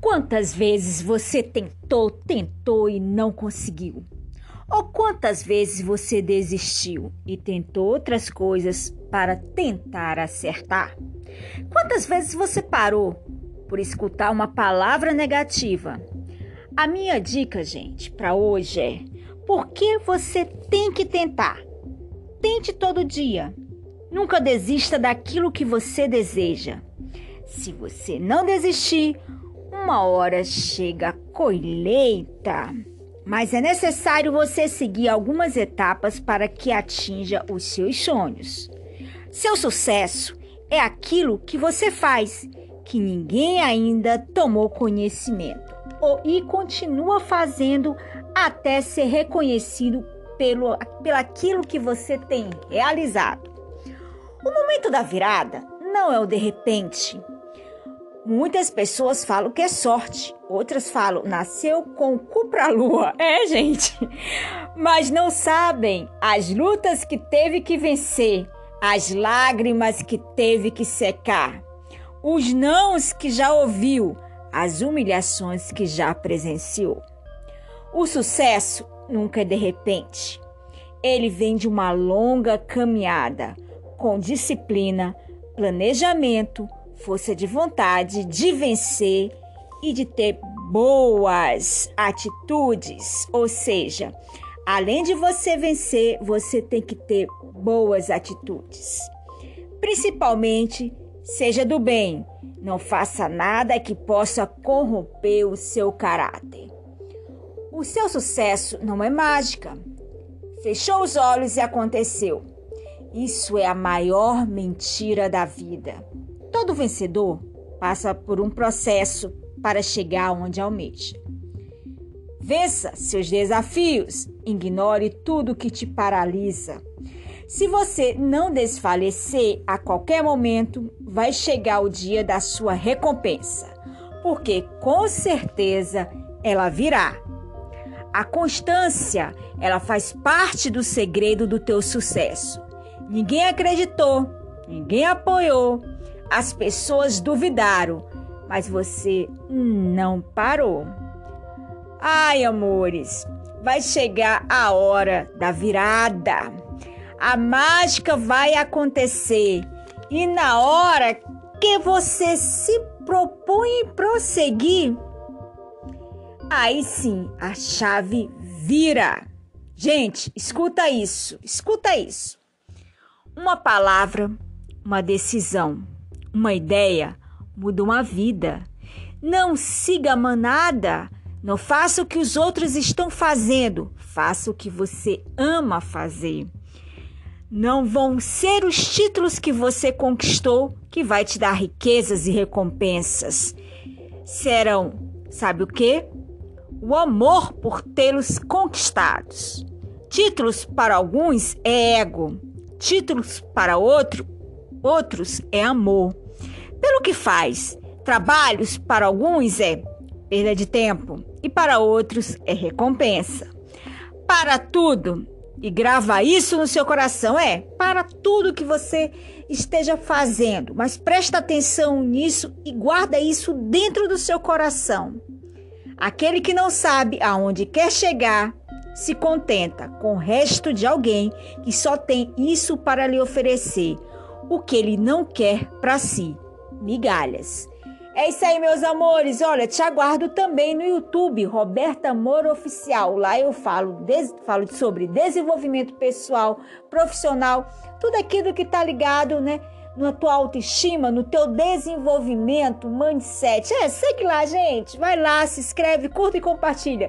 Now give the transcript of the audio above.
Quantas vezes você tentou, tentou e não conseguiu? Ou quantas vezes você desistiu e tentou outras coisas para tentar acertar? Quantas vezes você parou por escutar uma palavra negativa? A minha dica, gente, para hoje é: por que você tem que tentar? Tente todo dia. Nunca desista daquilo que você deseja. Se você não desistir, uma hora chega a colheita, mas é necessário você seguir algumas etapas para que atinja os seus sonhos. Seu sucesso é aquilo que você faz, que ninguém ainda tomou conhecimento, ou, e continua fazendo até ser reconhecido pelo, pelo aquilo que você tem realizado. O momento da virada não é o de repente, Muitas pessoas falam que é sorte, outras falam nasceu com o cu pra lua. É, gente. Mas não sabem as lutas que teve que vencer, as lágrimas que teve que secar, os nãos que já ouviu, as humilhações que já presenciou. O sucesso nunca é de repente. Ele vem de uma longa caminhada com disciplina, planejamento, força de vontade de vencer e de ter boas atitudes. Ou seja, além de você vencer, você tem que ter boas atitudes. Principalmente, seja do bem, não faça nada que possa corromper o seu caráter. O seu sucesso não é mágica. Fechou os olhos e aconteceu. Isso é a maior mentira da vida. Todo vencedor passa por um processo para chegar onde almeja. Vença seus desafios, ignore tudo que te paralisa. Se você não desfalecer a qualquer momento, vai chegar o dia da sua recompensa, porque com certeza ela virá. A constância, ela faz parte do segredo do teu sucesso. Ninguém acreditou, ninguém apoiou, as pessoas duvidaram, mas você não parou. Ai, amores, vai chegar a hora da virada. A mágica vai acontecer e na hora que você se propõe prosseguir, aí sim a chave vira. Gente, escuta isso, escuta isso. Uma palavra, uma decisão uma ideia muda uma vida. Não siga a manada. Não faça o que os outros estão fazendo. Faça o que você ama fazer. Não vão ser os títulos que você conquistou que vai te dar riquezas e recompensas. Serão, sabe o que? O amor por tê-los conquistados. Títulos para alguns é ego, títulos para outro, outros é amor. Pelo que faz, trabalhos para alguns é perda de tempo e para outros é recompensa. Para tudo, e grava isso no seu coração, é para tudo que você esteja fazendo, mas presta atenção nisso e guarda isso dentro do seu coração. Aquele que não sabe aonde quer chegar se contenta com o resto de alguém que só tem isso para lhe oferecer, o que ele não quer para si migalhas. É isso aí, meus amores. Olha, te aguardo também no YouTube, Roberta Moro Oficial. Lá eu falo, des, falo sobre desenvolvimento pessoal, profissional, tudo aquilo que tá ligado, né? Na tua autoestima, no teu desenvolvimento, mindset. É, segue lá, gente. Vai lá, se inscreve, curta e compartilha.